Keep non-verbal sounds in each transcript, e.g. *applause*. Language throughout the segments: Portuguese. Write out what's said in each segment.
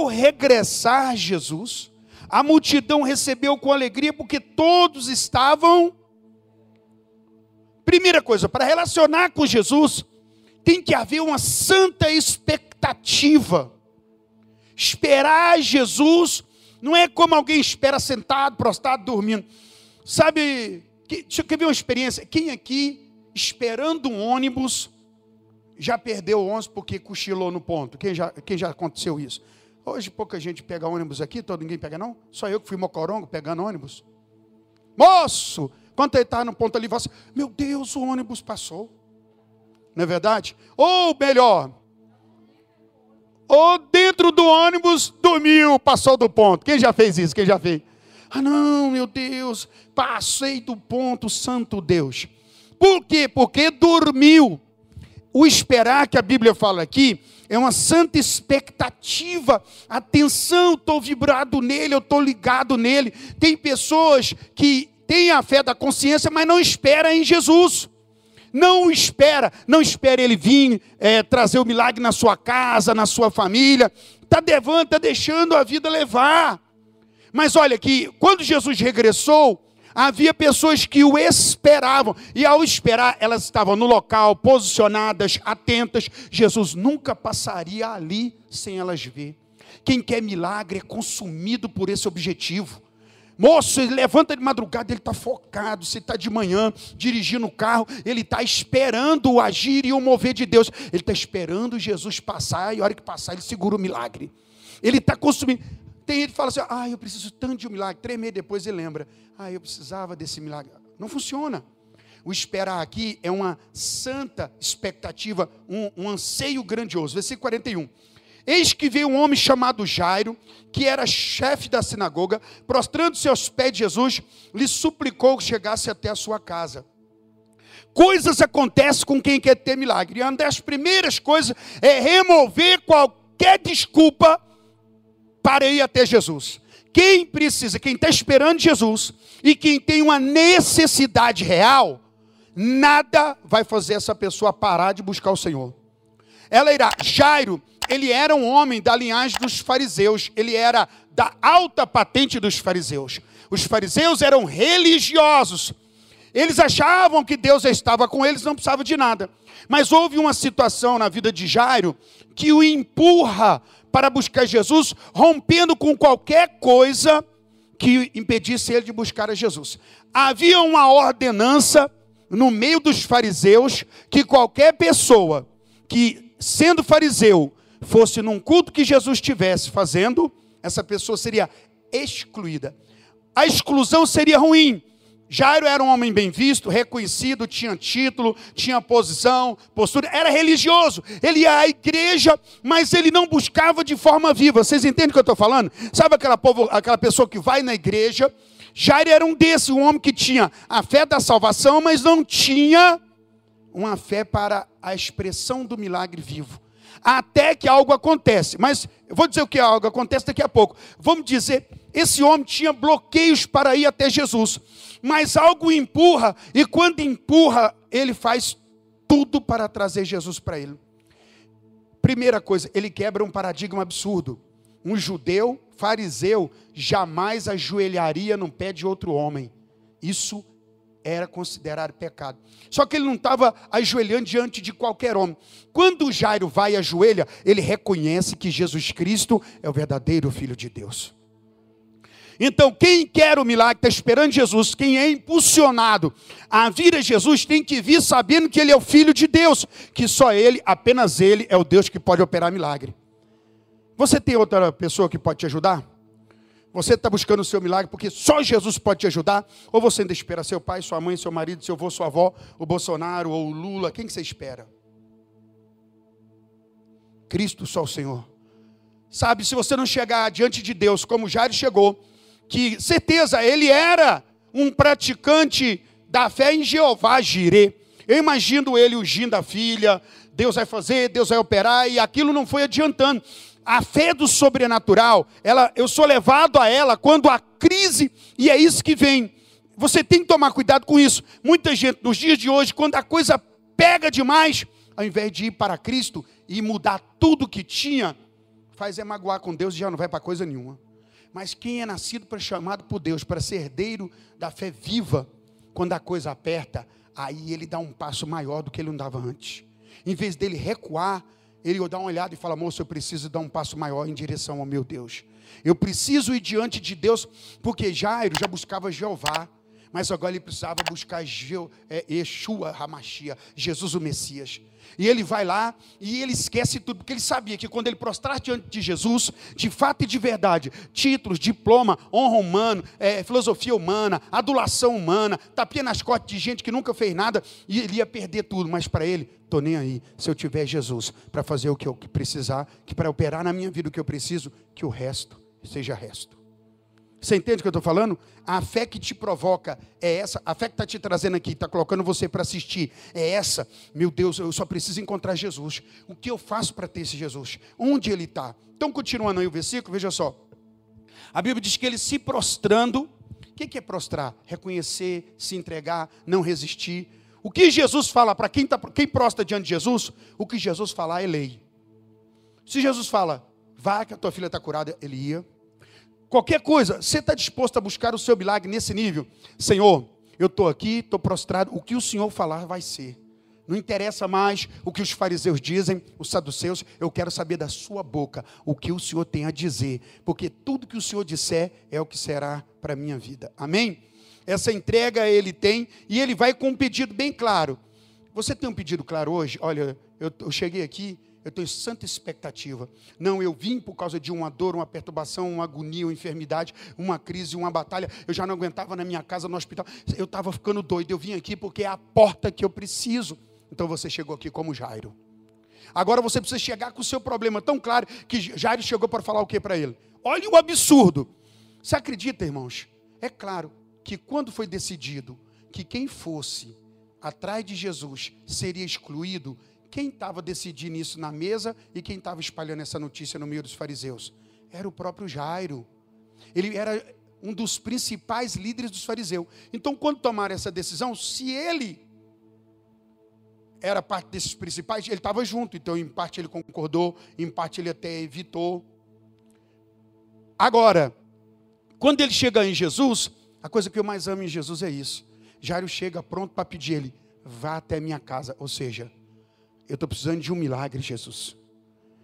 ao regressar Jesus, a multidão recebeu com alegria, porque todos estavam. Primeira coisa, para relacionar com Jesus, tem que haver uma santa expectativa. Esperar Jesus não é como alguém espera sentado, prostrado, dormindo. Sabe, que, deixa eu ver uma experiência. Quem aqui, esperando um ônibus, já perdeu o ônibus porque cochilou no ponto? Quem já, quem já aconteceu isso? Hoje pouca gente pega ônibus aqui, todo ninguém pega não? Só eu que fui mocorongo pegando ônibus. Moço, quando ele estava no ponto ali, você, meu Deus, o ônibus passou. Não é verdade? Ou melhor, ou dentro do ônibus dormiu, passou do ponto. Quem já fez isso? Quem já fez? Ah, não, meu Deus, passei do ponto, santo Deus. Por quê? Porque dormiu. O esperar que a Bíblia fala aqui é uma santa expectativa. Atenção, estou vibrado nele, eu estou ligado nele. Tem pessoas que têm a fé da consciência, mas não esperam em Jesus. Não espera, não espera ele vir é, trazer o milagre na sua casa, na sua família. Está devando, está deixando a vida levar. Mas olha que quando Jesus regressou, havia pessoas que o esperavam, e ao esperar, elas estavam no local, posicionadas, atentas. Jesus nunca passaria ali sem elas ver. Quem quer milagre é consumido por esse objetivo. Moço, ele levanta de madrugada, ele está focado. Se está de manhã, dirigindo o carro, ele está esperando o agir e o mover de Deus. Ele está esperando Jesus passar, e a hora que passar, ele segura o milagre. Ele está consumindo. Tem gente que fala assim: ah, eu preciso tanto de um milagre. Três meses depois ele lembra: ah, eu precisava desse milagre. Não funciona. O esperar aqui é uma santa expectativa, um, um anseio grandioso. Versículo 41. Eis que veio um homem chamado Jairo, que era chefe da sinagoga, prostrando-se aos pés de Jesus, lhe suplicou que chegasse até a sua casa. Coisas acontecem com quem quer ter milagre. E uma das primeiras coisas é remover qualquer desculpa para ir até Jesus. Quem precisa, quem está esperando Jesus e quem tem uma necessidade real, nada vai fazer essa pessoa parar de buscar o Senhor. Ela irá. Jairo ele era um homem da linhagem dos fariseus, ele era da alta patente dos fariseus. Os fariseus eram religiosos. Eles achavam que Deus estava com eles, não precisava de nada. Mas houve uma situação na vida de Jairo que o empurra para buscar Jesus, rompendo com qualquer coisa que impedisse ele de buscar a Jesus. Havia uma ordenança no meio dos fariseus que qualquer pessoa que, sendo fariseu, fosse num culto que Jesus estivesse fazendo, essa pessoa seria excluída. A exclusão seria ruim. Jairo era um homem bem visto, reconhecido, tinha título, tinha posição, postura, era religioso. Ele ia à igreja, mas ele não buscava de forma viva. Vocês entendem o que eu estou falando? Sabe aquela, povo, aquela pessoa que vai na igreja? Jairo era um desses, um homem que tinha a fé da salvação, mas não tinha uma fé para a expressão do milagre vivo até que algo acontece. Mas eu vou dizer o que algo acontece daqui a pouco. Vamos dizer, esse homem tinha bloqueios para ir até Jesus, mas algo empurra, e quando empurra, ele faz tudo para trazer Jesus para ele. Primeira coisa, ele quebra um paradigma absurdo. Um judeu, fariseu, jamais ajoelharia no pé de outro homem. Isso era considerado pecado. Só que ele não estava ajoelhando diante de qualquer homem. Quando Jairo vai e ajoelha, ele reconhece que Jesus Cristo é o verdadeiro Filho de Deus. Então, quem quer o milagre, está esperando Jesus, quem é impulsionado a vir a Jesus, tem que vir sabendo que Ele é o Filho de Deus, que só Ele, apenas Ele, é o Deus que pode operar milagre. Você tem outra pessoa que pode te ajudar? Você está buscando o seu milagre porque só Jesus pode te ajudar? Ou você ainda espera seu pai, sua mãe, seu marido, seu avô, sua avó, o Bolsonaro ou o Lula? Quem que você espera? Cristo só o Senhor. Sabe, se você não chegar diante de Deus como Jairo chegou, que certeza ele era um praticante da fé em Jeová Jirê. Eu imagino ele ungindo a filha, Deus vai fazer, Deus vai operar, e aquilo não foi adiantando a fé do sobrenatural, ela, eu sou levado a ela quando há crise, e é isso que vem. Você tem que tomar cuidado com isso. Muita gente, nos dias de hoje, quando a coisa pega demais, ao invés de ir para Cristo e mudar tudo que tinha, faz é magoar com Deus e já não vai para coisa nenhuma. Mas quem é nascido para chamado por Deus, para ser herdeiro da fé viva, quando a coisa aperta, aí ele dá um passo maior do que ele não dava antes. Em vez dele recuar, ele dá uma olhada e fala: Moço, eu preciso dar um passo maior em direção ao meu Deus. Eu preciso ir diante de Deus, porque Jairo já buscava Jeová, mas agora ele precisava buscar Je, é, Hamashia, Jesus o Messias. E ele vai lá e ele esquece tudo, porque ele sabia que quando ele prostrar diante de Jesus, de fato e de verdade, títulos, diploma, honra humana, é, filosofia humana, adulação humana, tapinha nas costas de gente que nunca fez nada, e ele ia perder tudo, mas para ele, estou nem aí, se eu tiver Jesus para fazer o que eu precisar, que para operar na minha vida o que eu preciso, que o resto seja resto. Você entende o que eu estou falando? A fé que te provoca é essa, a fé que está te trazendo aqui, está colocando você para assistir, é essa. Meu Deus, eu só preciso encontrar Jesus. O que eu faço para ter esse Jesus? Onde ele está? Então, continuando aí o versículo, veja só. A Bíblia diz que ele se prostrando, o que é prostrar? Reconhecer, se entregar, não resistir. O que Jesus fala para quem, tá, quem prostra diante de Jesus? O que Jesus falar é lei. Se Jesus fala, vá que a tua filha está curada, ele ia. Qualquer coisa, você está disposto a buscar o seu milagre nesse nível? Senhor, eu estou aqui, estou prostrado, o que o Senhor falar vai ser. Não interessa mais o que os fariseus dizem, os saduceus, eu quero saber da sua boca o que o Senhor tem a dizer, porque tudo que o Senhor disser é o que será para a minha vida. Amém? Essa entrega ele tem e ele vai com um pedido bem claro. Você tem um pedido claro hoje? Olha, eu, eu cheguei aqui, eu tenho santa expectativa. Não, eu vim por causa de uma dor, uma perturbação, uma agonia, uma enfermidade, uma crise, uma batalha. Eu já não aguentava na minha casa, no hospital. Eu estava ficando doido. Eu vim aqui porque é a porta que eu preciso. Então você chegou aqui como Jairo. Agora você precisa chegar com o seu problema tão claro que Jairo chegou para falar o que para ele? Olha o absurdo. Você acredita, irmãos? É claro que quando foi decidido que quem fosse atrás de Jesus seria excluído, quem estava decidindo isso na mesa e quem estava espalhando essa notícia no meio dos fariseus? Era o próprio Jairo. Ele era um dos principais líderes dos fariseus. Então, quando tomaram essa decisão, se ele era parte desses principais, ele estava junto. Então, em parte ele concordou, em parte ele até evitou. Agora, quando ele chega em Jesus, a coisa que eu mais amo em Jesus é isso. Jairo chega pronto para pedir ele, vá até minha casa. Ou seja, eu estou precisando de um milagre, Jesus.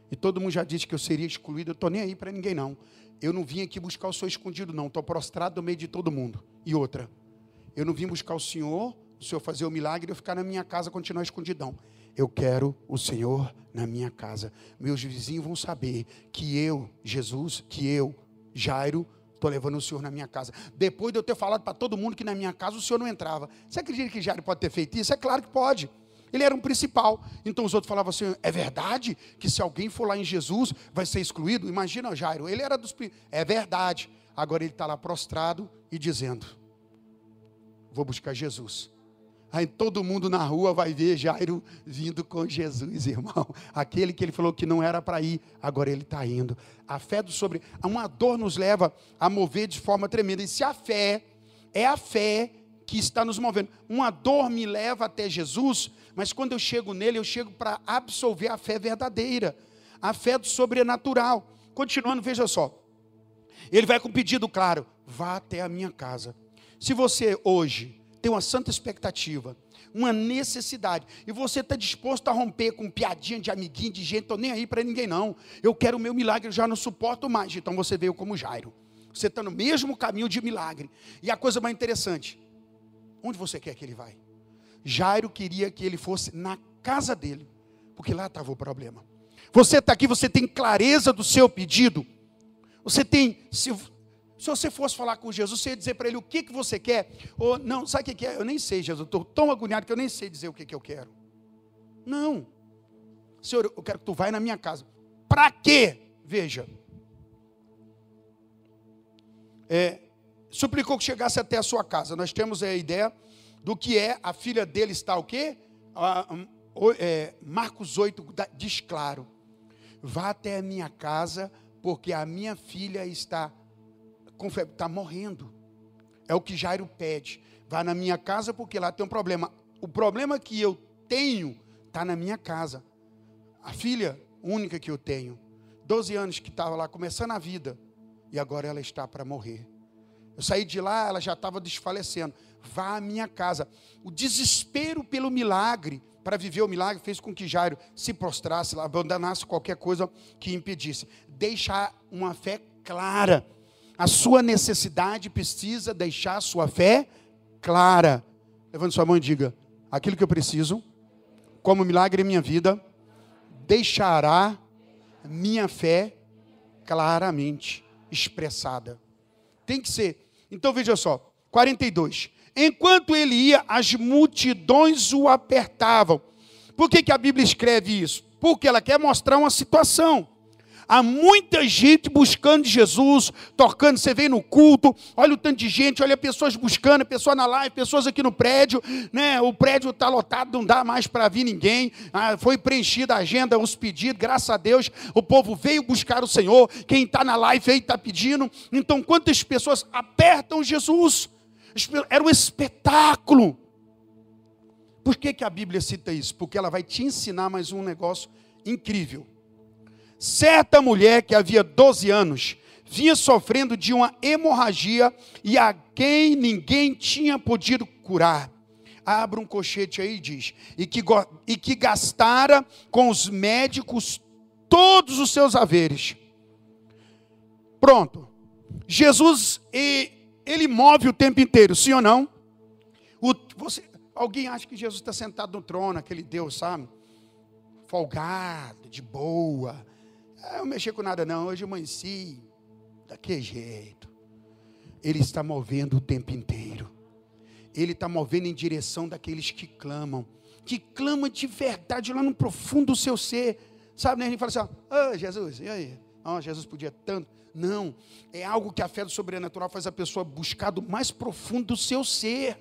E todo mundo já disse que eu seria excluído. Eu estou nem aí para ninguém, não. Eu não vim aqui buscar o Senhor escondido, não. Estou prostrado no meio de todo mundo. E outra, eu não vim buscar o Senhor, o Senhor fazer o milagre e eu ficar na minha casa continuar escondidão. Eu quero o Senhor na minha casa. Meus vizinhos vão saber que eu, Jesus, que eu, Jairo, estou levando o Senhor na minha casa. Depois de eu ter falado para todo mundo que na minha casa o Senhor não entrava. Você acredita que Jairo pode ter feito isso? É claro que pode. Ele era um principal. Então os outros falavam assim: é verdade que se alguém for lá em Jesus vai ser excluído? Imagina Jairo, ele era dos. É verdade. Agora ele está lá prostrado e dizendo: vou buscar Jesus. Aí todo mundo na rua vai ver Jairo vindo com Jesus, irmão. *laughs* Aquele que ele falou que não era para ir, agora ele está indo. A fé do sobre. Uma dor nos leva a mover de forma tremenda. E se a fé é a fé que está nos movendo. Uma dor me leva até Jesus, mas quando eu chego nele, eu chego para absolver a fé verdadeira, a fé do sobrenatural. Continuando, veja só. Ele vai com um pedido claro: vá até a minha casa. Se você hoje tem uma santa expectativa, uma necessidade, e você está disposto a romper com piadinha de amiguinho, de gente, estou nem aí para ninguém, não. Eu quero o meu milagre, eu já não suporto mais. Então você veio como Jairo. Você está no mesmo caminho de milagre. E a coisa mais interessante, Onde você quer que ele vai? Jairo queria que ele fosse na casa dele, porque lá estava o problema. Você está aqui, você tem clareza do seu pedido. Você tem, se, se você fosse falar com Jesus, você ia dizer para ele o que, que você quer. Ou, não, sabe o que, é? Eu nem sei, Jesus, estou tão agoniado que eu nem sei dizer o que, que eu quero. Não. Senhor, eu quero que tu vá na minha casa. Para quê? Veja. É, suplicou que chegasse até a sua casa. Nós temos a ideia do que é a filha dele está o quê? é, Marcos 8 diz claro: vá até a minha casa, porque a minha filha está, está morrendo. É o que Jairo pede. Vá na minha casa, porque lá tem um problema. O problema que eu tenho está na minha casa. A filha única que eu tenho. 12 anos que estava lá começando a vida, e agora ela está para morrer. Eu saí de lá, ela já estava desfalecendo. Vá à minha casa. O desespero pelo milagre, para viver o milagre, fez com que Jairo se prostrasse, abandonasse qualquer coisa que impedisse. Deixar uma fé clara. A sua necessidade precisa deixar a sua fé clara. Levante sua mão e diga: aquilo que eu preciso, como milagre em minha vida, deixará minha fé claramente expressada. Tem que ser. Então veja só, 42. Enquanto ele ia, as multidões o apertavam. Por que, que a Bíblia escreve isso? Porque ela quer mostrar uma situação. Há muita gente buscando Jesus, tocando. Você vem no culto, olha o tanto de gente, olha pessoas buscando, pessoas na live, pessoas aqui no prédio, né? O prédio está lotado, não dá mais para vir ninguém. Ah, foi preenchida a agenda, os pedidos, graças a Deus, o povo veio buscar o Senhor. Quem está na live aí está pedindo. Então, quantas pessoas apertam Jesus? Era um espetáculo. Por que, que a Bíblia cita isso? Porque ela vai te ensinar mais um negócio incrível. Certa mulher que havia 12 anos vinha sofrendo de uma hemorragia e a quem ninguém tinha podido curar. Abra um cochete aí e diz: e que, e que gastara com os médicos todos os seus haveres. Pronto. Jesus, ele move o tempo inteiro, sim ou não? O, você, alguém acha que Jesus está sentado no trono, aquele Deus, sabe? Folgado, de boa ah, eu mexi com nada não, hoje eu amanheci, daquele jeito. Ele está movendo o tempo inteiro. Ele está movendo em direção daqueles que clamam. Que clamam de verdade lá no profundo do seu ser. Sabe, né? A gente fala assim, ó, oh, Jesus, e aí? Oh, Jesus podia tanto. Não, é algo que a fé do sobrenatural faz a pessoa buscar do mais profundo do seu ser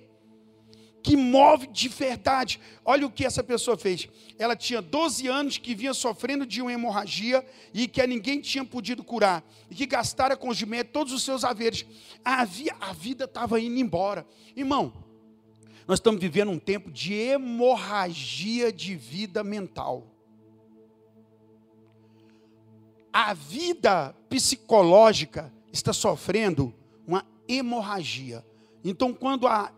que move de verdade. Olha o que essa pessoa fez. Ela tinha 12 anos que vinha sofrendo de uma hemorragia e que ninguém tinha podido curar. E que gastara com os médicos todos os seus haveres. A, a vida estava indo embora. Irmão, nós estamos vivendo um tempo de hemorragia de vida mental. A vida psicológica está sofrendo uma hemorragia. Então, quando a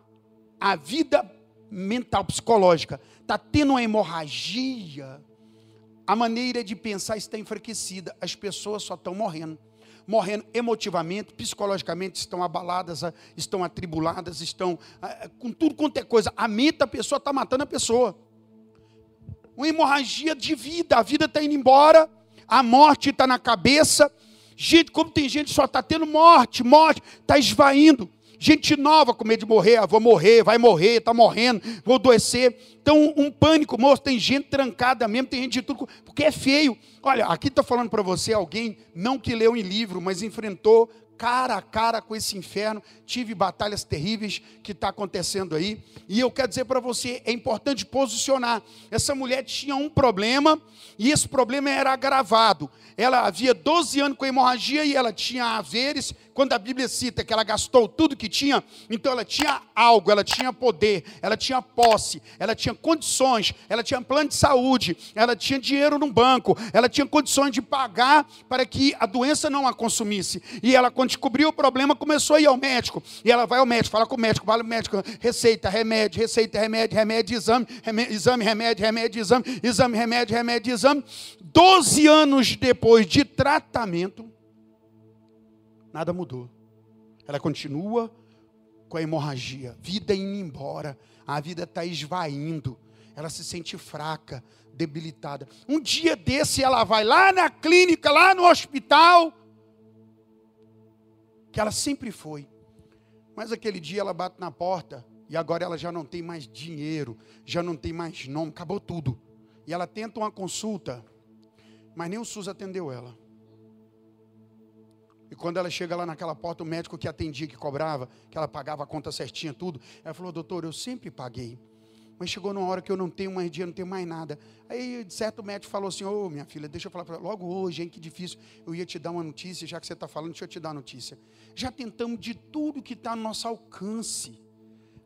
a vida mental, psicológica, está tendo uma hemorragia, a maneira de pensar está enfraquecida. As pessoas só estão morrendo. Morrendo emotivamente, psicologicamente, estão abaladas, estão atribuladas, estão com tudo quanto é coisa. A mente da pessoa está matando a pessoa. Uma hemorragia de vida, a vida está indo embora, a morte está na cabeça. Gente, como tem gente só está tendo morte, morte, está esvaindo. Gente nova com medo de morrer, ah, vou morrer, vai morrer, está morrendo, vou adoecer. Então, um pânico, moço, tem gente trancada mesmo, tem gente de tudo, porque é feio. Olha, aqui está falando para você alguém, não que leu em livro, mas enfrentou cara a cara com esse inferno, tive batalhas terríveis que está acontecendo aí, e eu quero dizer para você, é importante posicionar. Essa mulher tinha um problema, e esse problema era agravado. Ela havia 12 anos com hemorragia e ela tinha haveres. Quando a Bíblia cita que ela gastou tudo que tinha, então ela tinha algo, ela tinha poder, ela tinha posse, ela tinha condições, ela tinha plano de saúde, ela tinha dinheiro no banco, ela tinha condições de pagar para que a doença não a consumisse. E ela, quando descobriu o problema, começou a ir ao médico. E ela vai ao médico, fala com o médico, fala com o médico, receita, remédio, receita, remédio, remédio, exame, remédio, exame, remédio, remédio, exame, exame, remédio, remédio, exame. Doze anos depois de tratamento, nada mudou. Ela continua com a hemorragia, vida indo embora, a vida está esvaindo, ela se sente fraca, debilitada. Um dia desse ela vai lá na clínica, lá no hospital, que ela sempre foi. Mas aquele dia ela bate na porta e agora ela já não tem mais dinheiro, já não tem mais nome, acabou tudo. E ela tenta uma consulta, mas nem o SUS atendeu ela. E quando ela chega lá naquela porta, o médico que atendia, que cobrava, que ela pagava a conta certinha, tudo, ela falou: Doutor, eu sempre paguei. Mas chegou numa hora que eu não tenho mais dinheiro, não tenho mais nada. Aí, certo médico falou assim: Ô, oh, minha filha, deixa eu falar para logo hoje, hein, que difícil. Eu ia te dar uma notícia, já que você está falando, deixa eu te dar a notícia. Já tentamos de tudo que está no nosso alcance.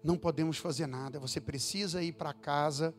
Não podemos fazer nada. Você precisa ir para casa.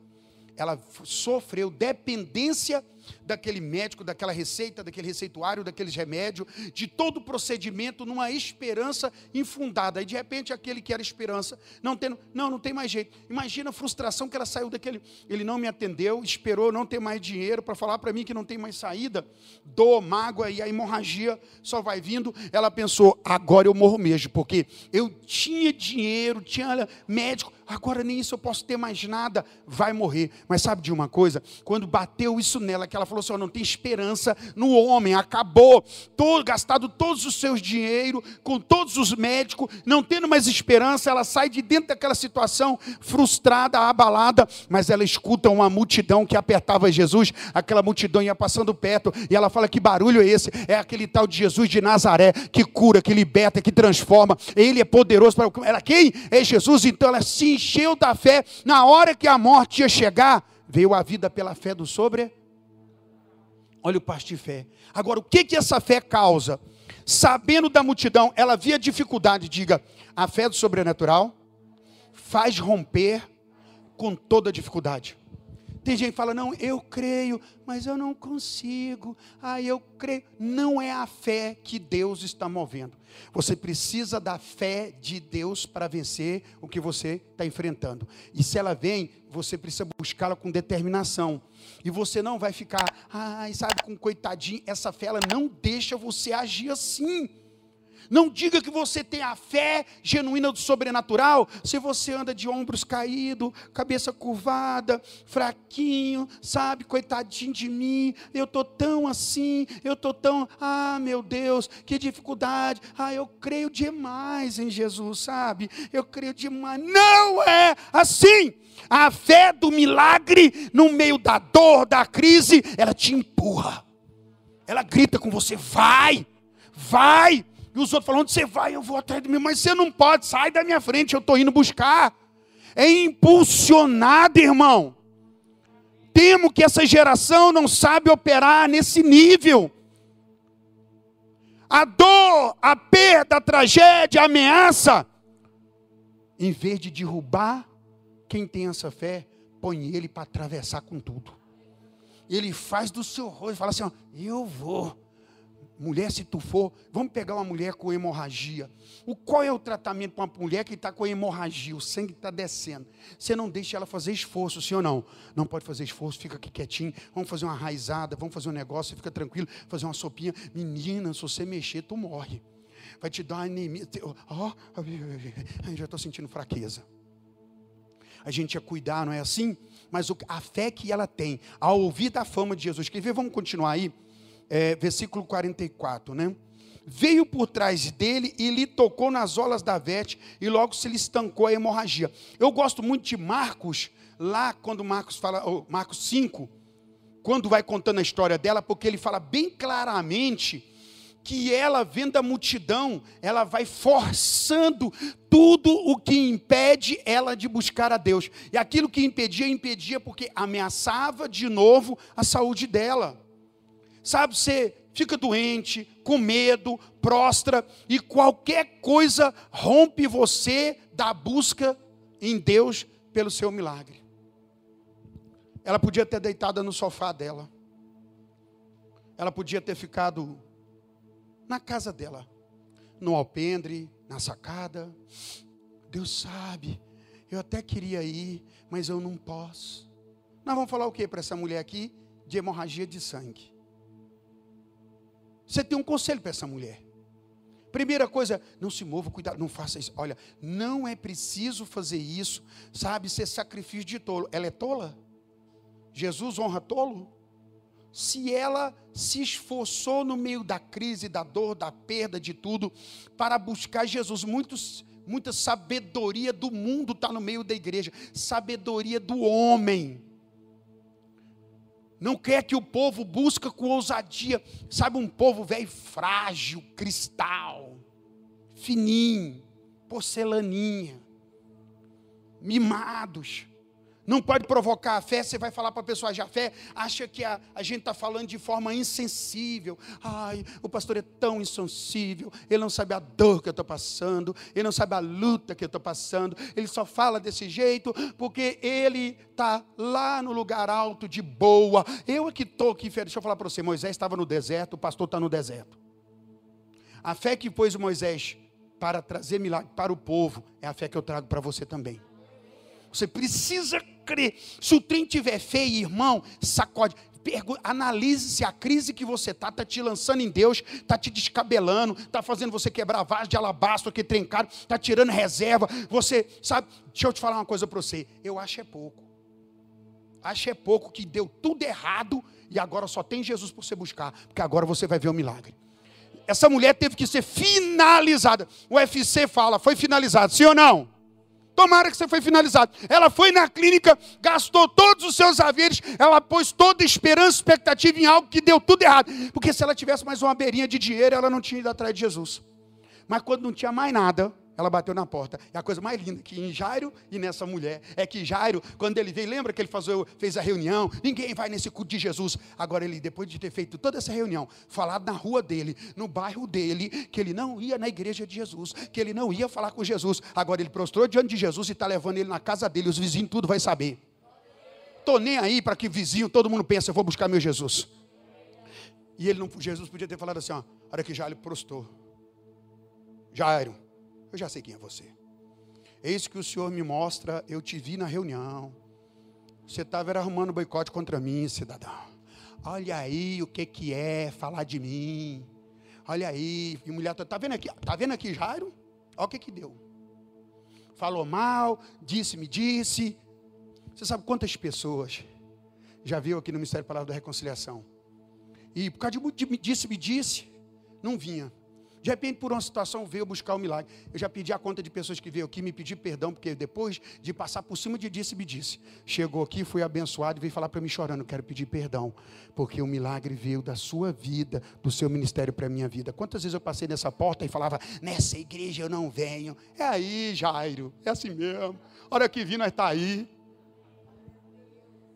Ela sofreu dependência daquele médico, daquela receita, daquele receituário, daqueles remédios, de todo o procedimento, numa esperança infundada. E de repente aquele que era esperança, não tendo, não, não tem mais jeito. Imagina a frustração que ela saiu daquele, ele não me atendeu, esperou não ter mais dinheiro para falar para mim que não tem mais saída, dor, mágoa e a hemorragia só vai vindo. Ela pensou, agora eu morro mesmo, porque eu tinha dinheiro, tinha médico, agora nem isso eu posso ter mais nada, vai morrer. Mas sabe de uma coisa? Quando bateu isso nela, que ela falou assim: não tem esperança no homem, acabou, todo, gastado todos os seus dinheiro, com todos os médicos, não tendo mais esperança, ela sai de dentro daquela situação frustrada, abalada, mas ela escuta uma multidão que apertava Jesus, aquela multidão ia passando perto, e ela fala: que barulho é esse? É aquele tal de Jesus de Nazaré, que cura, que liberta, que transforma, ele é poderoso para. Era quem? É Jesus, então ela se encheu da fé. Na hora que a morte ia chegar, veio a vida pela fé do sobre. Olha o passo de fé. Agora, o que que essa fé causa? Sabendo da multidão, ela via dificuldade, diga, a fé do sobrenatural faz romper com toda dificuldade. Tem gente que fala, não, eu creio, mas eu não consigo. Ah, eu creio. Não é a fé que Deus está movendo. Você precisa da fé de Deus para vencer o que você está enfrentando. E se ela vem, você precisa buscá-la com determinação. E você não vai ficar, ai, sabe, com coitadinho. Essa fé, ela não deixa você agir assim. Não diga que você tem a fé genuína do sobrenatural se você anda de ombros caídos, cabeça curvada, fraquinho, sabe, coitadinho de mim, eu estou tão assim, eu estou tão, ah meu Deus, que dificuldade, ah eu creio demais em Jesus, sabe, eu creio demais. Não é assim. A fé do milagre, no meio da dor, da crise, ela te empurra, ela grita com você: vai, vai, e os outros falam: onde você vai? Eu vou atrás de mim, mas você não pode, sai da minha frente, eu estou indo buscar. É impulsionado, irmão. Temo que essa geração não sabe operar nesse nível. A dor, a perda, a tragédia, a ameaça, em vez de derrubar quem tem essa fé, põe ele para atravessar com tudo. Ele faz do seu rosto fala assim: ó, eu vou. Mulher, se tu for, vamos pegar uma mulher com hemorragia. O, qual é o tratamento para uma mulher que está com hemorragia? O sangue está descendo. Você não deixa ela fazer esforço, sim ou não? Não pode fazer esforço, fica aqui quietinho. Vamos fazer uma raizada, vamos fazer um negócio, fica tranquilo, fazer uma sopinha. Menina, se você mexer, tu morre. Vai te dar anemia. Ó, oh, já estou sentindo fraqueza. A gente ia cuidar, não é assim? Mas a fé que ela tem, ao ouvir da fama de Jesus. Quer ver? Vamos continuar aí é, versículo 44, né? Veio por trás dele e lhe tocou nas olas da veste e logo se lhe estancou a hemorragia. Eu gosto muito de Marcos, lá quando Marcos fala, Marcos 5, quando vai contando a história dela, porque ele fala bem claramente que ela, vendo a multidão, ela vai forçando tudo o que impede ela de buscar a Deus. E aquilo que impedia, impedia porque ameaçava de novo a saúde dela. Sabe, você fica doente, com medo, prostra, e qualquer coisa rompe você da busca em Deus pelo seu milagre. Ela podia ter deitada no sofá dela. Ela podia ter ficado na casa dela, no alpendre, na sacada. Deus sabe, eu até queria ir, mas eu não posso. Nós vamos falar o que para essa mulher aqui? De hemorragia de sangue. Você tem um conselho para essa mulher. Primeira coisa, não se mova, cuidado, não faça isso. Olha, não é preciso fazer isso, sabe, ser sacrifício de tolo. Ela é tola? Jesus honra tolo? Se ela se esforçou no meio da crise, da dor, da perda, de tudo, para buscar Jesus, muitos, muita sabedoria do mundo está no meio da igreja, sabedoria do homem não quer que o povo busca com ousadia. Sabe, um povo velho frágil, cristal, fininho, porcelaninha, mimados. Não pode provocar a fé, você vai falar para a pessoa já fé, acha que a, a gente está falando de forma insensível. Ai, o pastor é tão insensível, ele não sabe a dor que eu estou passando, ele não sabe a luta que eu estou passando, ele só fala desse jeito porque ele está lá no lugar alto de boa. Eu é que estou aqui, deixa eu falar para você, Moisés estava no deserto, o pastor está no deserto. A fé que pôs Moisés para trazer milagre para o povo é a fé que eu trago para você também. Você precisa crer. Se o trem tiver feio, irmão, sacode. Analise se a crise que você está está te lançando em Deus, está te descabelando, está fazendo você quebrar vaso de alabastro aqui trencado, está tirando reserva. Você, sabe, deixa eu te falar uma coisa para você. Eu acho é pouco. Acho é pouco que deu tudo errado e agora só tem Jesus para você buscar, porque agora você vai ver o milagre. Essa mulher teve que ser finalizada. O UFC fala, foi finalizado, sim ou não? Tomara que você foi finalizado. Ela foi na clínica, gastou todos os seus haveres, ela pôs toda esperança, expectativa em algo que deu tudo errado. Porque se ela tivesse mais uma beirinha de dinheiro, ela não tinha ido atrás de Jesus. Mas quando não tinha mais nada, ela bateu na porta. É a coisa mais linda que em Jairo e nessa mulher é que Jairo, quando ele veio, lembra que ele fez a reunião? Ninguém vai nesse culto de Jesus. Agora ele, depois de ter feito toda essa reunião, falado na rua dele, no bairro dele, que ele não ia na igreja de Jesus, que ele não ia falar com Jesus. Agora ele prostrou diante de Jesus e está levando ele na casa dele. Os vizinhos tudo vai saber. Tô nem aí para que vizinho, todo mundo pensa, eu vou buscar meu Jesus. E ele não, Jesus podia ter falado assim, ó, hora que Jairo prostrou. Jairo, eu já sei quem é você. Eis que o Senhor me mostra, eu te vi na reunião. Você estava arrumando boicote contra mim, cidadão. Olha aí o que, que é falar de mim. Olha aí, e mulher, tá vendo aqui? Tá vendo aqui, Jairo? Olha o que que deu. Falou mal, disse, me disse. Você sabe quantas pessoas já viu aqui no Ministério Palavra da Reconciliação? E por causa de me disse, me disse, não vinha. De repente, por uma situação, veio buscar o um milagre. Eu já pedi a conta de pessoas que veio aqui me pedir perdão, porque depois de passar por cima de disse, me disse. Chegou aqui, foi abençoado e veio falar para mim chorando: quero pedir perdão, porque o milagre veio da sua vida, do seu ministério para a minha vida. Quantas vezes eu passei nessa porta e falava: nessa igreja eu não venho. É aí, Jairo, é assim mesmo. Hora que vi, nós está aí.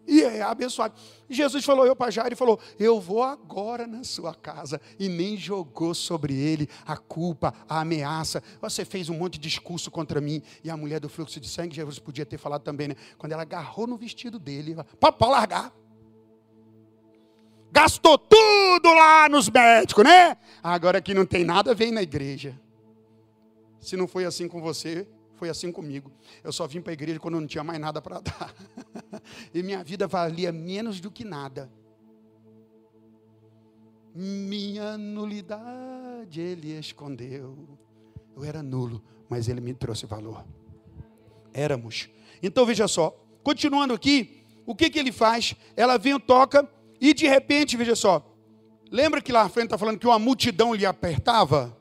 E é abençoado. Jesus falou, eu para Jairo, e falou: Eu vou agora na sua casa. E nem jogou sobre ele a culpa, a ameaça. Você fez um monte de discurso contra mim. E a mulher do fluxo de sangue, Jesus podia ter falado também, né? Quando ela agarrou no vestido dele, pode largar. Gastou tudo lá nos médicos, né? Agora que não tem nada, vem na igreja. Se não foi assim com você, foi assim comigo. Eu só vim para a igreja quando não tinha mais nada para *laughs* dar. e minha vida valia menos do que nada. Minha nulidade ele escondeu. Eu era nulo, mas ele me trouxe valor. Éramos. Então veja só, continuando aqui, o que, que ele faz? Ela vem, toca, e de repente, veja só, lembra que lá na frente está falando que uma multidão lhe apertava?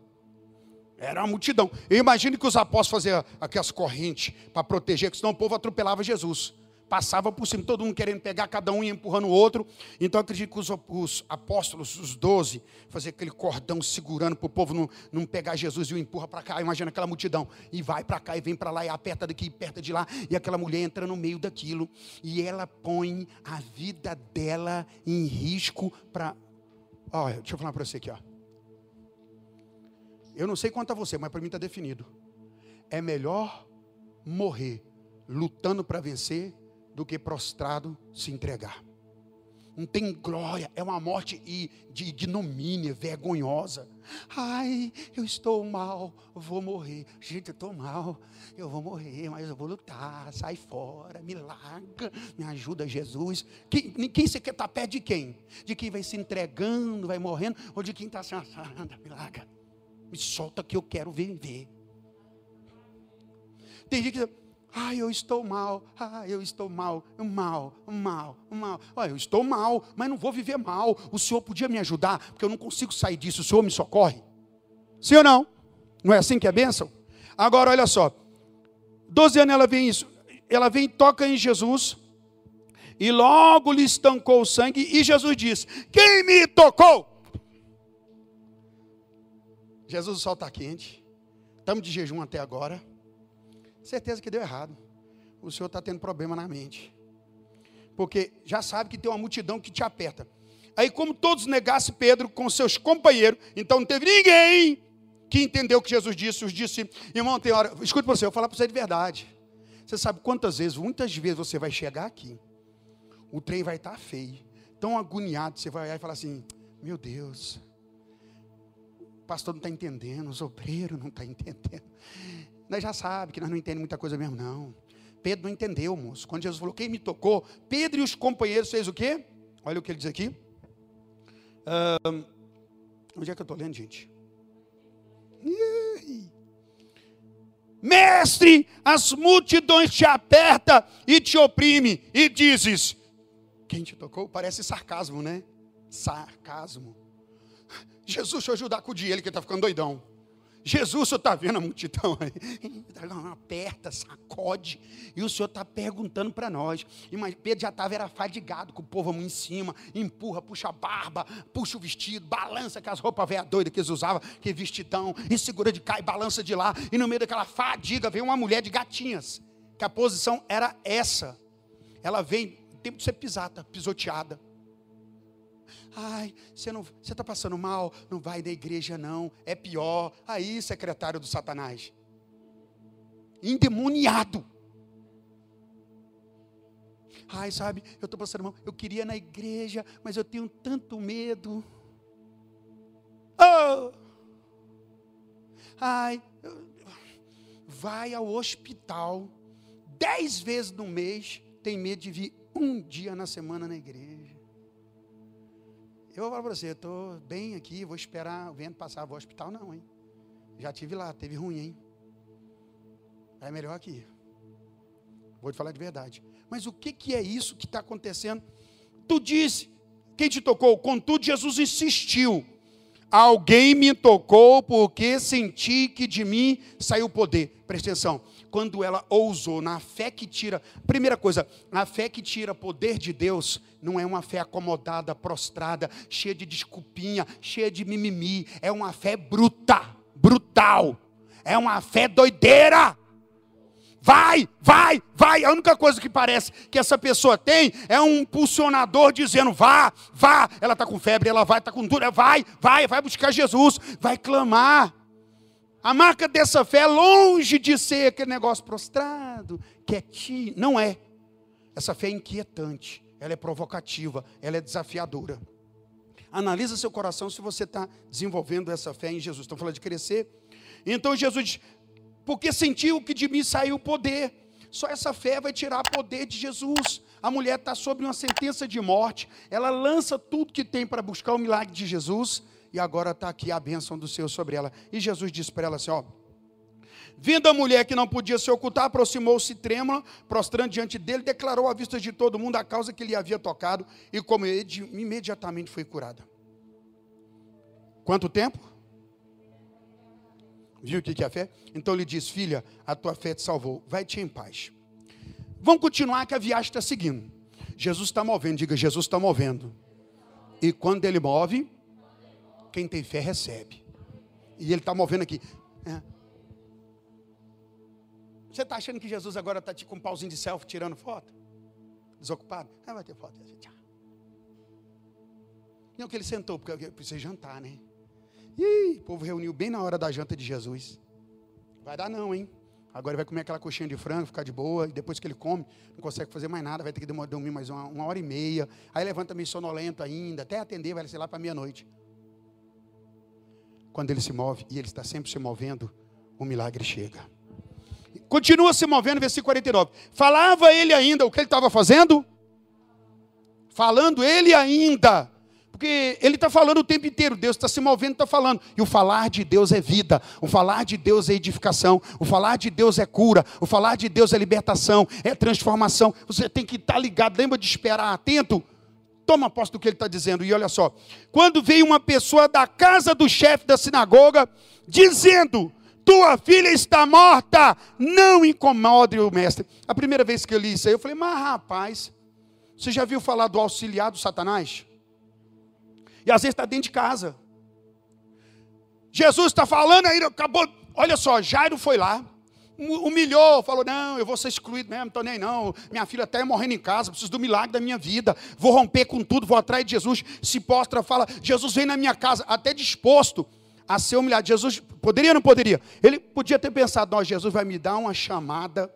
Era uma multidão. Eu imagino que os apóstolos faziam aquelas correntes para proteger, porque senão o povo atropelava Jesus. Passava por cima, todo mundo querendo pegar, cada um ia empurrando o outro. Então acredito que os, os apóstolos, os doze, faziam aquele cordão segurando para o povo não, não pegar Jesus e o empurra para cá. Imagina aquela multidão. E vai para cá e vem para lá, e aperta daqui, aperta de lá. E aquela mulher entra no meio daquilo. E ela põe a vida dela em risco para. Olha, deixa eu falar para você aqui, ó. Eu não sei quanto a você, mas para mim está definido. É melhor morrer lutando para vencer do que prostrado se entregar. Não tem glória, é uma morte de ignomínia, vergonhosa. Ai, eu estou mal, vou morrer. Gente, eu estou mal, eu vou morrer, mas eu vou lutar. Sai fora, me larga, me ajuda, Jesus. Quem, quem você quer estar perto de quem? De quem vai se entregando, vai morrendo, ou de quem está se assando, *laughs* me larga. Me solta que eu quero viver. Tem gente que diz, ah, eu estou mal, ah, eu estou mal, mal, mal, mal. Ah, eu estou mal, mas não vou viver mal. O Senhor podia me ajudar, porque eu não consigo sair disso. O Senhor me socorre. Sim ou não? Não é assim que é bênção? Agora, olha só. Doze anos ela vem isso. Ela vem, toca em Jesus. E logo lhe estancou o sangue. E Jesus diz: Quem me tocou? Jesus, o sol está quente. Estamos de jejum até agora. Certeza que deu errado. O senhor está tendo problema na mente. Porque já sabe que tem uma multidão que te aperta. Aí, como todos negassem Pedro com seus companheiros, então não teve ninguém que entendeu o que Jesus disse. Os disse, irmão, tem hora. Escute você, eu vou falar para você de verdade. Você sabe quantas vezes, muitas vezes você vai chegar aqui, o trem vai estar feio, tão agoniado, você vai olhar e falar assim: Meu Deus, o pastor não está entendendo, os obreiros não estão tá entendendo. Nós já sabe que nós não entendemos muita coisa mesmo, não. Pedro não entendeu, moço. Quando Jesus falou, quem me tocou? Pedro e os companheiros fez o quê? Olha o que ele diz aqui. Uh, onde é que eu estou lendo, gente? Mestre, as multidões te apertam e te oprimem, e dizes: Quem te tocou? Parece sarcasmo, né? Sarcasmo. Jesus, deixa eu ajudar com o ele que está ficando doidão. Jesus, o senhor está vendo a multidão aí? Aperta, sacode. E o senhor está perguntando para nós. Mas Pedro já estava era fadigado com o povo em cima. Empurra, puxa a barba, puxa o vestido, balança aquelas roupas velha doida que eles usavam, que vestidão, e segura de cá e balança de lá. E no meio daquela fadiga vem uma mulher de gatinhas. Que a posição era essa. Ela vem, tempo de ser pisada, pisoteada. Ai, você não, você está passando mal, não vai da igreja não, é pior. Aí, secretário do Satanás, endemoniado. Ai, sabe, eu estou passando mal, eu queria ir na igreja, mas eu tenho tanto medo. Oh! Ai, vai ao hospital dez vezes no mês, tem medo de vir um dia na semana na igreja. Eu vou falar para você, estou bem aqui, vou esperar o vento passar, vou ao hospital não, hein? Já tive lá, teve ruim, hein? É melhor aqui. Vou te falar de verdade. Mas o que, que é isso que está acontecendo? Tu disse, quem te tocou? Contudo, Jesus insistiu. Alguém me tocou porque senti que de mim saiu poder. Presta atenção quando ela ousou, na fé que tira. Primeira coisa, a fé que tira poder de Deus não é uma fé acomodada, prostrada, cheia de desculpinha, cheia de mimimi. É uma fé bruta, brutal. É uma fé doideira. Vai, vai, vai. A única coisa que parece que essa pessoa tem é um impulsionador dizendo: vá, vá. Ela está com febre, ela vai, está com dor, vai, vai, vai buscar Jesus, vai clamar. A marca dessa fé é longe de ser aquele negócio prostrado, quietinho. Não é. Essa fé é inquietante, ela é provocativa, ela é desafiadora. Analisa seu coração se você está desenvolvendo essa fé em Jesus. Estão falando de crescer? Então Jesus diz, porque sentiu que de mim saiu poder. Só essa fé vai tirar poder de Jesus. A mulher está sob uma sentença de morte. Ela lança tudo que tem para buscar o milagre de Jesus e agora está aqui a bênção do Senhor sobre ela. E Jesus disse para ela assim: ó. Vindo a mulher que não podia se ocultar, aproximou-se trêmula, prostrando diante dele, declarou à vista de todo mundo a causa que lhe havia tocado, e como ele, imediatamente foi curada. Quanto tempo? Viu o que é a fé? Então ele diz: Filha, a tua fé te salvou, vai-te em paz. Vamos continuar que a viagem está seguindo. Jesus está movendo, diga: Jesus está movendo. E quando ele move, quem tem fé recebe. E ele está movendo aqui. É. Você está achando que Jesus agora está com um pauzinho de selfie tirando foto? Desocupado? Ah, vai ter foto. Tchau. Não que ele sentou, porque precisa jantar, né? Ih, o povo reuniu bem na hora da janta de Jesus. Vai dar não, hein? Agora ele vai comer aquela coxinha de frango, ficar de boa, e depois que ele come, não consegue fazer mais nada, vai ter que dormir mais uma, uma hora e meia. Aí levanta meio sonolento ainda, até atender, vai ser lá para meia-noite quando ele se move, e ele está sempre se movendo, o milagre chega. Continua se movendo, versículo 49. Falava ele ainda, o que ele estava fazendo? Falando ele ainda. Porque ele está falando o tempo inteiro, Deus está se movendo, está falando. E o falar de Deus é vida, o falar de Deus é edificação, o falar de Deus é cura, o falar de Deus é libertação, é transformação. Você tem que estar tá ligado, lembra de esperar atento Toma posse do que ele está dizendo. E olha só. Quando veio uma pessoa da casa do chefe da sinagoga, dizendo: Tua filha está morta, não incomode o mestre. A primeira vez que eu li isso aí, eu falei: Mas rapaz, você já viu falar do auxiliar do Satanás? E às vezes está dentro de casa. Jesus está falando aí, acabou. Olha só, Jairo foi lá, humilhou, falou: Não, eu vou ser excluído mesmo, estou nem não. Minha filha até morrendo em casa, preciso do milagre da minha vida. Vou romper com tudo, vou atrás de Jesus. Se postra, fala: Jesus vem na minha casa, até disposto a ser humilhado. Jesus poderia ou não poderia? Ele podia ter pensado: Não, Jesus vai me dar uma chamada.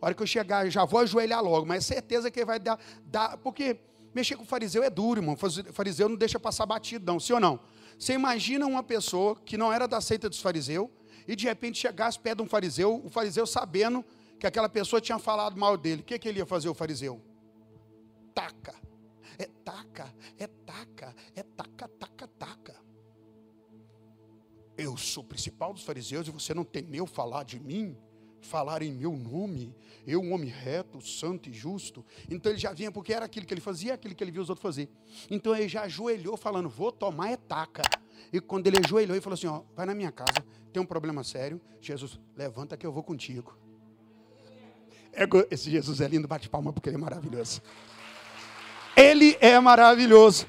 A hora que eu chegar, eu já vou ajoelhar logo, mas certeza que ele vai dar, dar. Porque mexer com o fariseu é duro, irmão. O fariseu não deixa passar batido, não, sim ou não? Você imagina uma pessoa que não era da seita dos fariseus e de repente chegasse perto de um fariseu, o fariseu sabendo que aquela pessoa tinha falado mal dele. O que, que ele ia fazer, o fariseu? Taca. É taca, é taca, é taca, taca, taca. Eu sou o principal dos fariseus e você não temeu falar de mim? falar em meu nome, eu, um homem reto, santo e justo. Então ele já vinha, porque era aquilo que ele fazia, aquilo que ele viu os outros fazer. Então ele já ajoelhou, falando: Vou tomar etaca. E quando ele ajoelhou, ele falou assim: ó, Vai na minha casa, tem um problema sério. Jesus, levanta que eu vou contigo. É esse Jesus é lindo, bate palma porque ele é maravilhoso. Ele é maravilhoso.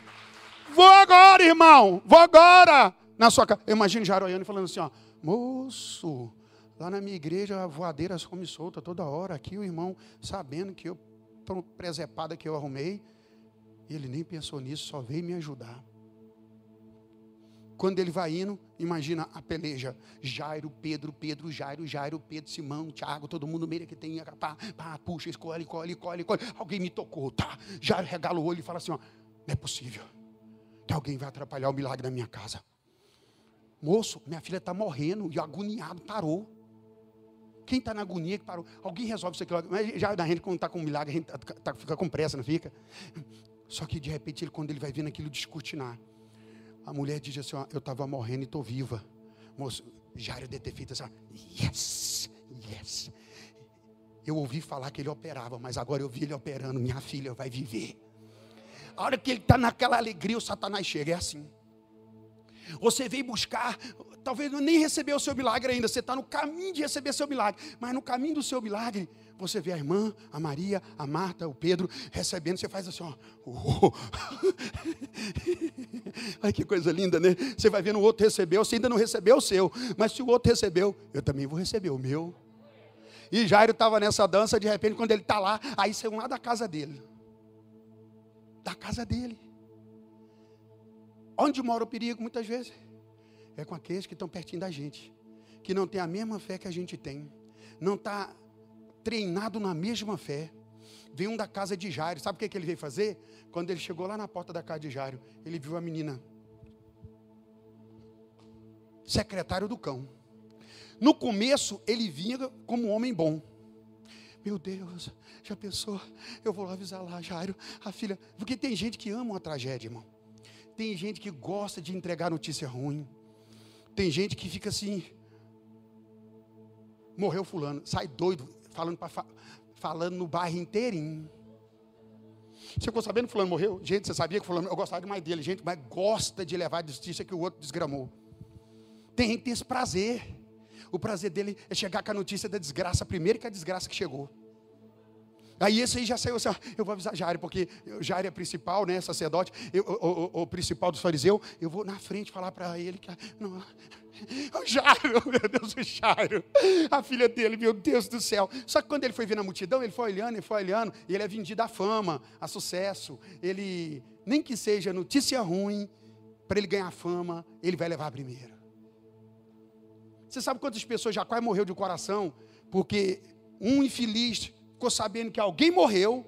Vou agora, irmão, vou agora. Na sua casa. Imagina Jaroiano falando assim: ó, Moço, Lá na minha igreja, a voadeira come solta toda hora. Aqui o irmão, sabendo que eu, presepada que eu arrumei, ele nem pensou nisso, só veio me ajudar. Quando ele vai indo, imagina a peleja. Jairo, Pedro, Pedro, Jairo, Jairo, Pedro, Simão, Tiago, todo mundo meio que tem. Pá, pá, puxa, escolhe, escolhe, escolhe, escolhe. Alguém me tocou, tá? Jairo regala o olho e fala assim: ó, não é possível que alguém vai atrapalhar o milagre da minha casa. Moço, minha filha está morrendo e agoniado parou. Quem está na agonia que parou? Alguém resolve isso aqui logo. Mas já da gente, quando está com um milagre, a gente tá, tá, fica com pressa, não fica? Só que de repente, ele, quando ele vai vendo aquilo descortinar, a mulher diz assim: ó, Eu estava morrendo e estou viva. Moço, Jairo deve ter feito assim: Yes, yes. Eu ouvi falar que ele operava, mas agora eu vi ele operando. Minha filha vai viver. A hora que ele está naquela alegria, o Satanás chega. É assim. Você veio buscar talvez nem recebeu o seu milagre ainda, você está no caminho de receber seu milagre, mas no caminho do seu milagre, você vê a irmã, a Maria, a Marta, o Pedro recebendo, você faz assim, ó. Oh. *laughs* Ai, que coisa linda, né? Você vai vendo o outro recebeu, você ainda não recebeu o seu, mas se o outro recebeu, eu também vou receber o meu. E Jairo estava nessa dança, de repente, quando ele está lá, aí saiu lá da casa dele. Da casa dele. Onde mora o perigo, muitas vezes? é com aqueles que estão pertinho da gente, que não tem a mesma fé que a gente tem, não está treinado na mesma fé. Vem um da casa de Jairo, sabe o que, que ele veio fazer? Quando ele chegou lá na porta da casa de Jairo, ele viu a menina, secretário do cão. No começo, ele vinha como um homem bom. Meu Deus, já pensou? Eu vou lá avisar lá, Jairo, a filha. Porque tem gente que ama uma tragédia, irmão. Tem gente que gosta de entregar notícia ruim. Tem gente que fica assim, morreu fulano, sai doido, falando, pra, falando no bairro inteirinho. Você ficou sabendo que fulano morreu? Gente, você sabia que fulano, eu gostava demais dele, gente, mas gosta de levar a justiça que o outro desgramou. Tem gente que tem esse prazer. O prazer dele é chegar com a notícia da desgraça primeiro que a desgraça que chegou. Aí esse aí já saiu assim, ó, eu vou avisar Jairo, porque Jairo é principal, né, sacerdote, eu, o, o, o, principal dos fariseus, eu vou na frente falar para ele que, não, *laughs* Jairo, *laughs* meu Deus, o Jairo, a filha dele, meu Deus do céu. Só que quando ele foi ver na multidão, ele foi olhando, ele foi olhando, e ele é vendido a fama, a sucesso. Ele, nem que seja notícia ruim, para ele ganhar fama, ele vai levar primeiro. Você sabe quantas pessoas já quase morreu de coração, porque um infeliz ficou sabendo que alguém morreu,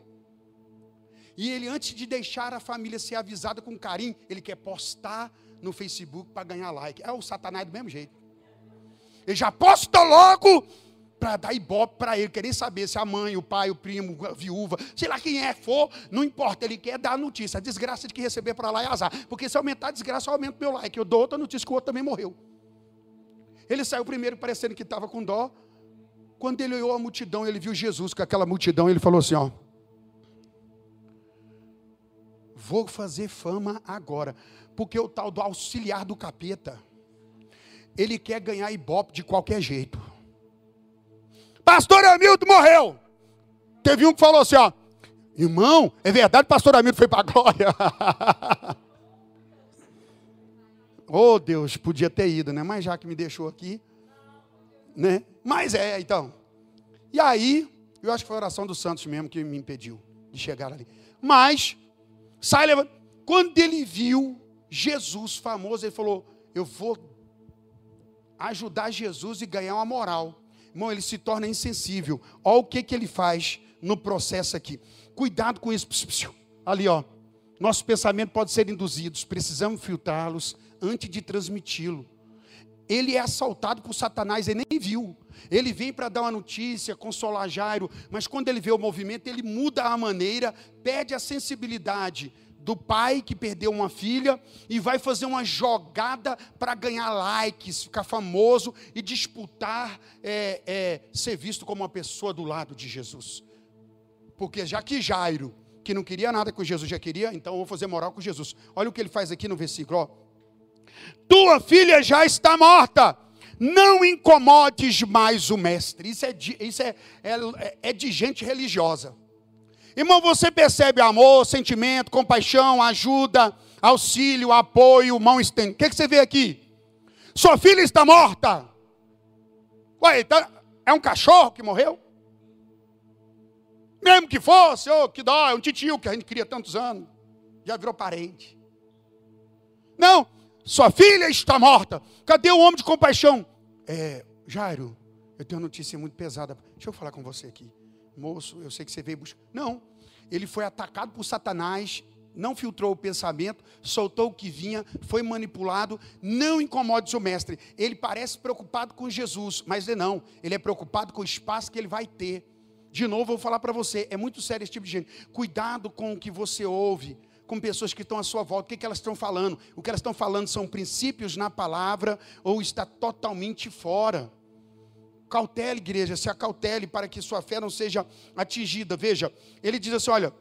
e ele, antes de deixar a família ser avisada com carinho, ele quer postar no Facebook para ganhar like. É o Satanás do mesmo jeito. Ele já posta logo para dar ibope para ele, querer saber se a mãe, o pai, o primo, a viúva, sei lá quem é, for, não importa, ele quer dar a notícia. A desgraça de que receber para lá é azar. Porque se aumentar a desgraça, eu aumento meu like. Eu dou outra notícia que o outro também morreu. Ele saiu primeiro parecendo que estava com dó, quando ele olhou a multidão, ele viu Jesus com aquela multidão, ele falou assim: ó, vou fazer fama agora, porque o tal do auxiliar do capeta, ele quer ganhar ibope de qualquer jeito. Pastor Hamilton morreu. Teve um que falou assim: ó, irmão, é verdade, pastor Hamilton foi para a *laughs* glória. oh Deus, podia ter ido, né? Mas já que me deixou aqui, né? Mas é, então. E aí, eu acho que foi a oração dos santos mesmo que me impediu de chegar ali. Mas, sai levando. Quando ele viu Jesus famoso, ele falou: Eu vou ajudar Jesus e ganhar uma moral. Irmão, ele se torna insensível. Olha o que, que ele faz no processo aqui. Cuidado com isso. Ali, ó. Nosso pensamento pode ser induzidos. Precisamos filtrá-los antes de transmiti-lo. Ele é assaltado por Satanás, ele nem viu. Ele vem para dar uma notícia, consolar Jairo, mas quando ele vê o movimento, ele muda a maneira, perde a sensibilidade do pai que perdeu uma filha e vai fazer uma jogada para ganhar likes, ficar famoso e disputar é, é, ser visto como uma pessoa do lado de Jesus. Porque já que Jairo, que não queria nada com Jesus, já queria, então eu vou fazer moral com Jesus. Olha o que ele faz aqui no versículo. Ó. Tua filha já está morta. Não incomodes mais o mestre. Isso é de, isso é, é, é de gente religiosa. Irmão, você percebe amor, sentimento, compaixão, ajuda, auxílio, apoio, mão estendida. O que, que você vê aqui? Sua filha está morta. Ué, então, é um cachorro que morreu? Mesmo que fosse, oh, que dó, é um titio que a gente cria tantos anos. Já virou parente. Não, sua filha está morta. Cadê o homem de compaixão? É, Jairo, eu tenho uma notícia muito pesada. Deixa eu falar com você aqui moço, eu sei que você veio buscar. Não, ele foi atacado por Satanás, não filtrou o pensamento, soltou o que vinha, foi manipulado. Não incomode seu mestre. Ele parece preocupado com Jesus, mas ele não. Ele é preocupado com o espaço que ele vai ter. De novo, eu vou falar para você: é muito sério esse tipo de gente. Cuidado com o que você ouve, com pessoas que estão à sua volta. O que, que elas estão falando? O que elas estão falando são princípios na palavra ou está totalmente fora. Cautele, igreja, se acautele para que sua fé não seja atingida. Veja, ele diz assim: olha,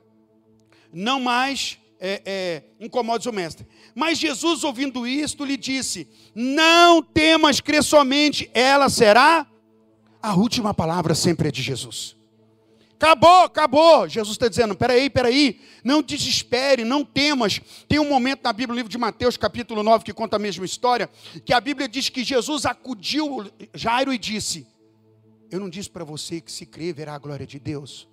não mais é, é, incomode o mestre. Mas Jesus, ouvindo isto, lhe disse: Não temas crer somente, ela será. A última palavra sempre é de Jesus. Acabou, acabou. Jesus está dizendo: peraí, peraí, não desespere, não temas. Tem um momento na Bíblia, no livro de Mateus, capítulo 9, que conta a mesma história, que a Bíblia diz que Jesus acudiu Jairo e disse: eu não disse para você que se crer verá a glória de Deus.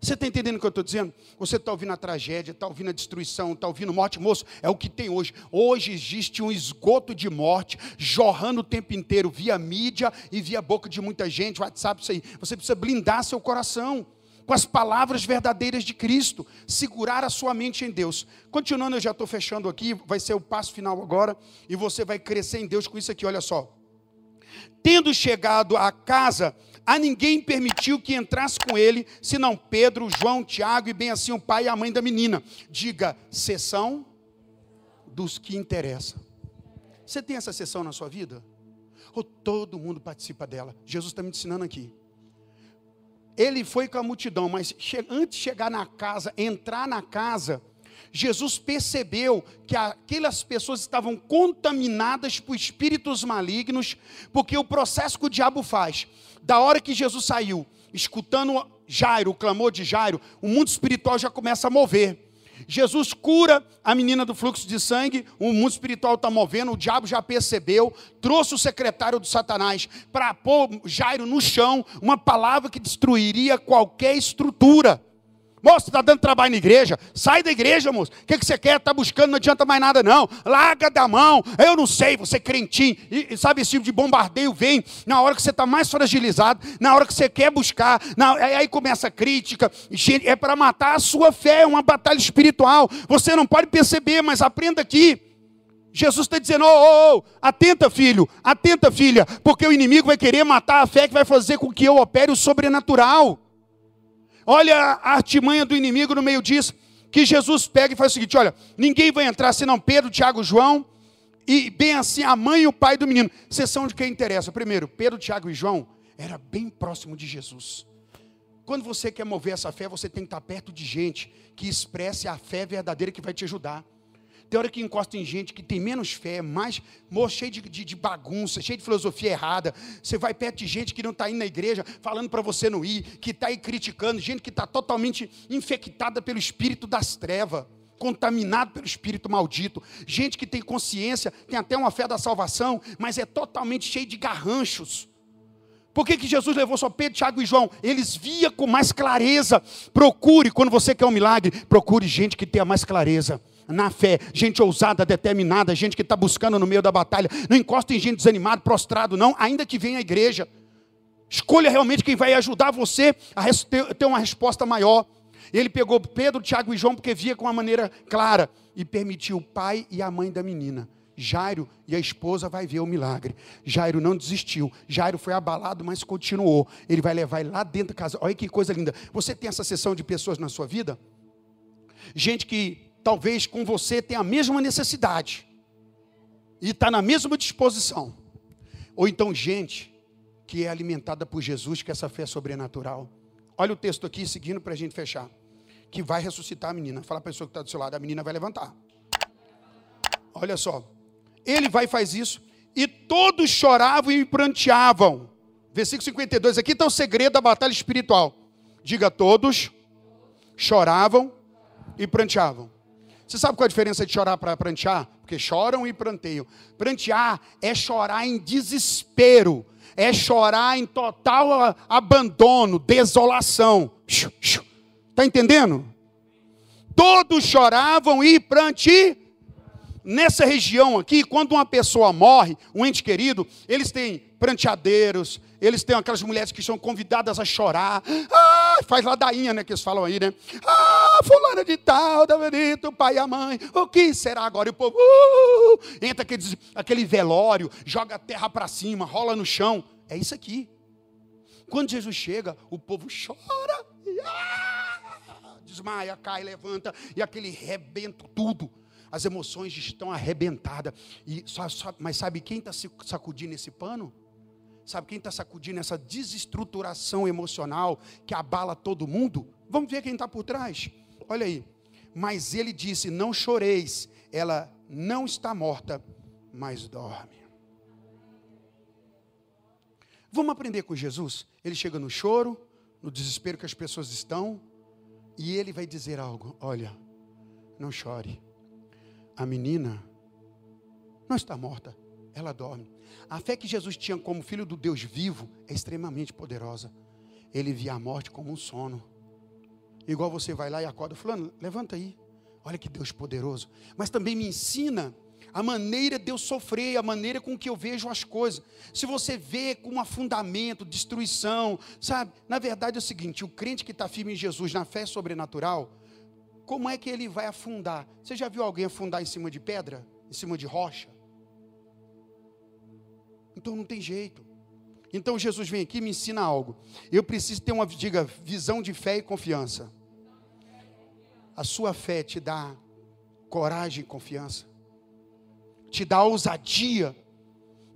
Você está entendendo o que eu estou dizendo? Você está ouvindo a tragédia, está ouvindo a destruição, está ouvindo morte, moço, é o que tem hoje. Hoje existe um esgoto de morte jorrando o tempo inteiro via mídia e via boca de muita gente, WhatsApp, isso aí. Você precisa blindar seu coração com as palavras verdadeiras de Cristo, segurar a sua mente em Deus. Continuando, eu já estou fechando aqui, vai ser o passo final agora, e você vai crescer em Deus com isso aqui, olha só. Tendo chegado à casa, a ninguém permitiu que entrasse com ele, senão Pedro, João, Tiago e bem assim o pai e a mãe da menina. Diga, sessão dos que interessam. Você tem essa sessão na sua vida? Ou todo mundo participa dela? Jesus está me ensinando aqui. Ele foi com a multidão, mas antes de chegar na casa, entrar na casa, Jesus percebeu que aquelas pessoas estavam contaminadas por espíritos malignos, porque o processo que o diabo faz, da hora que Jesus saiu, escutando Jairo, o clamor de Jairo, o mundo espiritual já começa a mover. Jesus cura a menina do fluxo de sangue, o mundo espiritual está movendo, o diabo já percebeu, trouxe o secretário do Satanás para pôr Jairo no chão, uma palavra que destruiria qualquer estrutura. Moço, está dando trabalho na igreja? Sai da igreja, moço. O que, que você quer? Está buscando, não adianta mais nada, não. Larga da mão. Eu não sei, você é crentinho. E, e sabe, esse tipo de bombardeio vem na hora que você está mais fragilizado, na hora que você quer buscar. Na, aí começa a crítica. É para matar a sua fé, é uma batalha espiritual. Você não pode perceber, mas aprenda aqui. Jesus está dizendo: oh, oh, oh, atenta, filho, atenta, filha, porque o inimigo vai querer matar a fé que vai fazer com que eu opere o sobrenatural. Olha a artimanha do inimigo no meio disso, que Jesus pega e faz o seguinte: olha, ninguém vai entrar senão Pedro, Tiago, João, e bem assim a mãe e o pai do menino. Sessão de quem interessa. Primeiro, Pedro, Tiago e João era bem próximo de Jesus. Quando você quer mover essa fé, você tem que estar perto de gente que expresse a fé verdadeira que vai te ajudar. Tem hora que encosta em gente que tem menos fé, mais cheio de, de, de, bagunça, cheio de filosofia errada. Você vai perto de gente que não está indo na igreja, falando para você não ir, que está aí criticando, gente que está totalmente infectada pelo espírito das trevas, contaminado pelo espírito maldito. Gente que tem consciência, tem até uma fé da salvação, mas é totalmente cheio de garranchos Por que, que Jesus levou só Pedro, Tiago e João? Eles via com mais clareza. Procure, quando você quer um milagre, procure gente que tenha mais clareza na fé, gente ousada, determinada, gente que está buscando no meio da batalha. Não encosta em gente desanimada, prostrado, não, ainda que venha à igreja. Escolha realmente quem vai ajudar você a ter uma resposta maior. Ele pegou Pedro, Tiago e João porque via com uma maneira clara e permitiu o pai e a mãe da menina. Jairo e a esposa vai ver o milagre. Jairo não desistiu. Jairo foi abalado, mas continuou. Ele vai levar ele lá dentro da casa. Olha que coisa linda. Você tem essa sessão de pessoas na sua vida? Gente que talvez com você tenha a mesma necessidade e está na mesma disposição. Ou então gente que é alimentada por Jesus, que essa fé é sobrenatural. Olha o texto aqui, seguindo para a gente fechar. Que vai ressuscitar a menina. Fala a pessoa que está do seu lado, a menina vai levantar. Olha só. Ele vai e faz isso. E todos choravam e pranteavam. Versículo 52. Aqui está o segredo da batalha espiritual. Diga todos choravam e pranteavam. Você sabe qual é a diferença de chorar para prantear? Porque choram e pranteiam. Prantear é chorar em desespero é chorar em total abandono, desolação. Está entendendo? Todos choravam e pranti. Nessa região aqui, quando uma pessoa morre, um ente querido, eles têm pranteadeiros, eles têm aquelas mulheres que são convidadas a chorar. Ah, faz ladainha, né? Que eles falam aí, né? Ah, fulana de tal, da bonito, o pai e a mãe. O que será agora? E o povo uh, entra aquele, aquele velório, joga a terra para cima, rola no chão. É isso aqui. Quando Jesus chega, o povo chora. Ah, desmaia, cai, levanta. E aquele rebento tudo. As emoções estão arrebentadas. E só, só, mas sabe quem está sacudindo esse pano? Sabe quem está sacudindo essa desestruturação emocional que abala todo mundo? Vamos ver quem está por trás. Olha aí. Mas ele disse: Não choreis, ela não está morta, mas dorme. Vamos aprender com Jesus? Ele chega no choro, no desespero que as pessoas estão, e ele vai dizer algo: Olha, não chore. A menina não está morta, ela dorme. A fé que Jesus tinha como filho do Deus vivo é extremamente poderosa. Ele via a morte como um sono. Igual você vai lá e acorda, fulano, levanta aí. Olha que Deus poderoso. Mas também me ensina a maneira de eu sofrer, a maneira com que eu vejo as coisas. Se você vê com um afundamento, destruição, sabe? Na verdade é o seguinte: o crente que está firme em Jesus, na fé sobrenatural, como é que ele vai afundar? Você já viu alguém afundar em cima de pedra? Em cima de rocha? Então não tem jeito. Então Jesus vem aqui e me ensina algo. Eu preciso ter uma, diga, visão de fé e confiança. A sua fé te dá coragem e confiança, te dá ousadia.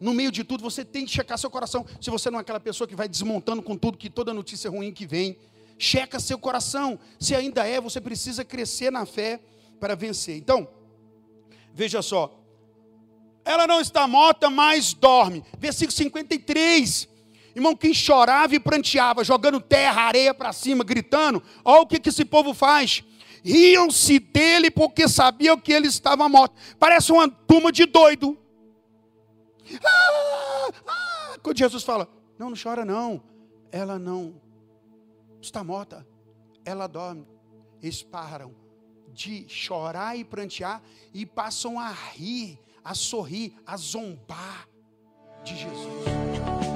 No meio de tudo, você tem que checar seu coração. Se você não é aquela pessoa que vai desmontando com tudo, que toda notícia ruim que vem, checa seu coração. Se ainda é, você precisa crescer na fé para vencer. Então, veja só, ela não está morta, mas dorme. Versículo 53. Irmão, quem chorava e pranteava, jogando terra, areia para cima, gritando, olha o que, que esse povo faz. Riam-se dele porque sabiam que ele estava morto. Parece uma turma de doido. Ah, ah. Quando Jesus fala, não, não chora não. Ela não está morta. Ela dorme. Eles param de chorar e prantear e passam a rir a sorrir, a zombar de Jesus.